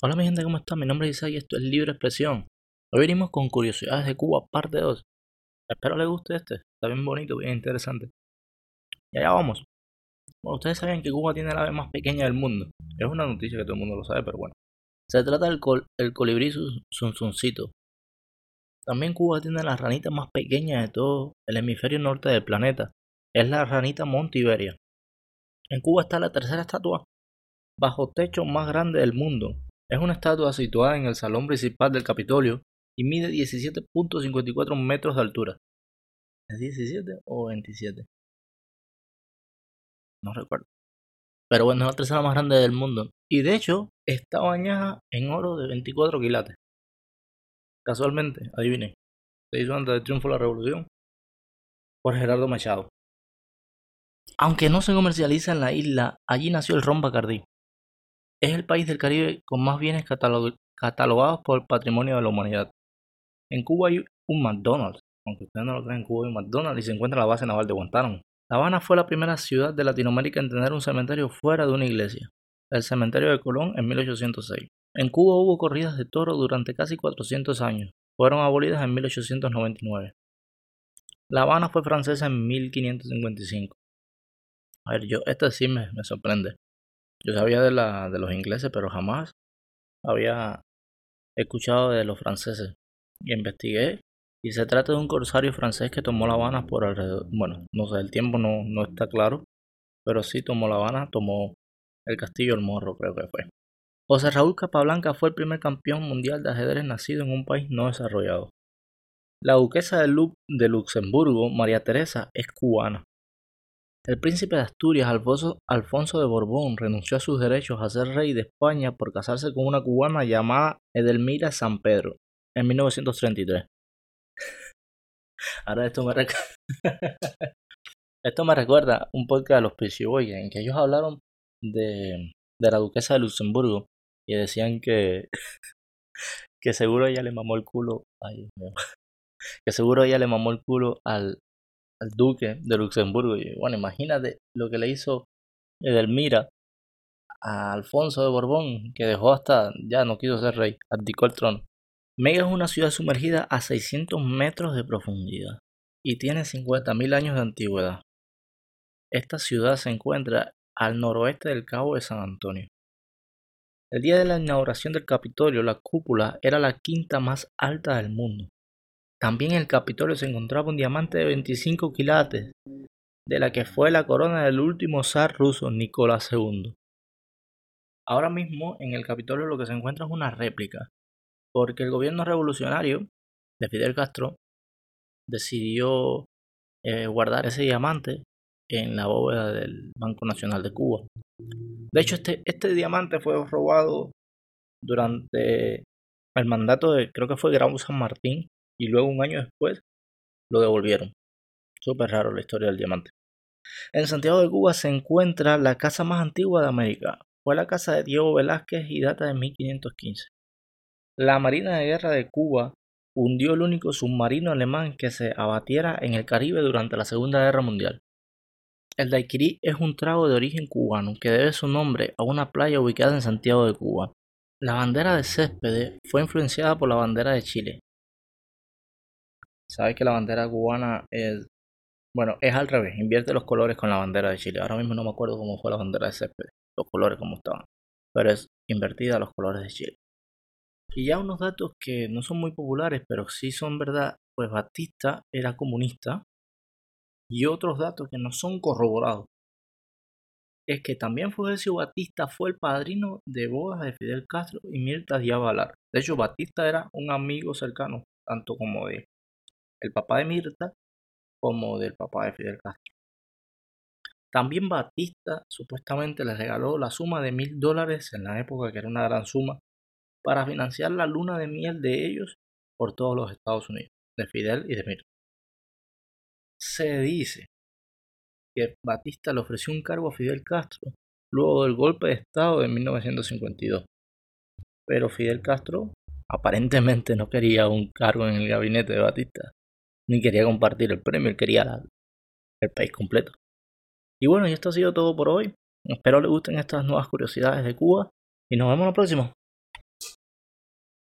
Hola mi gente, ¿cómo están? Mi nombre es Isaac y esto es Libre Expresión. Hoy venimos con Curiosidades de Cuba, parte 2. Espero les guste este, está bien bonito, bien interesante. Y allá vamos. Ustedes saben que Cuba tiene la ave más pequeña del mundo. Es una noticia que todo el mundo lo sabe, pero bueno. Se trata del col el colibrí sunsuncito. También Cuba tiene la ranita más pequeña de todo el hemisferio norte del planeta. Es la ranita Montiberia. En Cuba está la tercera estatua bajo techo más grande del mundo, es una estatua situada en el salón principal del Capitolio y mide 17.54 metros de altura. ¿Es 17 o 27? No recuerdo. Pero bueno, es la tercera más grande del mundo. Y de hecho, está bañada en oro de 24 quilates. Casualmente, adivinen. Se hizo antes del triunfo de la revolución. Por Gerardo Machado. Aunque no se comercializa en la isla, allí nació el ron Bacardí, es el país del Caribe con más bienes catalogados por patrimonio de la humanidad. En Cuba hay un McDonald's, aunque ustedes no lo creen, en Cuba hay un McDonald's y se encuentra en la base naval de Guantánamo. La Habana fue la primera ciudad de Latinoamérica en tener un cementerio fuera de una iglesia, el cementerio de Colón en 1806. En Cuba hubo corridas de toro durante casi 400 años, fueron abolidas en 1899. La Habana fue francesa en 1555. A ver, yo, esto sí me sorprende. Yo sabía de, la, de los ingleses, pero jamás había escuchado de los franceses. Y investigué. Y se trata de un corsario francés que tomó La Habana por alrededor. Bueno, no sé, el tiempo no, no está claro. Pero sí tomó La Habana, tomó el Castillo El Morro, creo que fue. José Raúl Capablanca fue el primer campeón mundial de ajedrez nacido en un país no desarrollado. La duquesa de, de Luxemburgo, María Teresa, es cubana. El príncipe de Asturias, Alfonso, de Borbón, renunció a sus derechos a ser rey de España por casarse con una cubana llamada Edelmira San Pedro en 1933. Ahora esto me, esto me recuerda un podcast de los Peachy en que ellos hablaron de, de la duquesa de Luxemburgo y decían que, que seguro ella le mamó el culo. Ay, que seguro ella le mamó el culo al, al duque de Luxemburgo. Y bueno, imagínate lo que le hizo Edelmira a Alfonso de Borbón, que dejó hasta, ya no quiso ser rey, abdicó el trono. Mega es una ciudad sumergida a 600 metros de profundidad y tiene 50.000 años de antigüedad. Esta ciudad se encuentra al noroeste del Cabo de San Antonio. El día de la inauguración del Capitolio, la cúpula era la quinta más alta del mundo. También en el Capitolio se encontraba un diamante de 25 quilates, de la que fue la corona del último zar ruso, Nicolás II. Ahora mismo en el Capitolio lo que se encuentra es una réplica, porque el gobierno revolucionario de Fidel Castro decidió eh, guardar ese diamante en la bóveda del Banco Nacional de Cuba. De hecho, este, este diamante fue robado durante el mandato de, creo que fue Grau San Martín, y luego un año después lo devolvieron. Súper raro la historia del diamante. En Santiago de Cuba se encuentra la casa más antigua de América. Fue la casa de Diego Velázquez y data de 1515. La Marina de Guerra de Cuba hundió el único submarino alemán que se abatiera en el Caribe durante la Segunda Guerra Mundial. El daiquiri es un trago de origen cubano que debe su nombre a una playa ubicada en Santiago de Cuba. La bandera de céspede fue influenciada por la bandera de Chile, Sabes que la bandera cubana es. Bueno, es al revés. Invierte los colores con la bandera de Chile. Ahora mismo no me acuerdo cómo fue la bandera de césped. Los colores como estaban. Pero es invertida los colores de Chile. Y ya unos datos que no son muy populares, pero sí son verdad. Pues Batista era comunista. Y otros datos que no son corroborados. Es que también Fulgencio Batista fue el padrino de bodas de Fidel Castro y Mirta Díaz. De hecho, Batista era un amigo cercano, tanto como de el papá de Mirta como del papá de Fidel Castro. También Batista supuestamente le regaló la suma de mil dólares en la época, que era una gran suma, para financiar la luna de miel de ellos por todos los Estados Unidos, de Fidel y de Mirta. Se dice que Batista le ofreció un cargo a Fidel Castro luego del golpe de Estado de 1952. Pero Fidel Castro aparentemente no quería un cargo en el gabinete de Batista ni quería compartir el premio, él quería el país completo. Y bueno, y esto ha sido todo por hoy. Espero les gusten estas nuevas curiosidades de Cuba y nos vemos la próxima.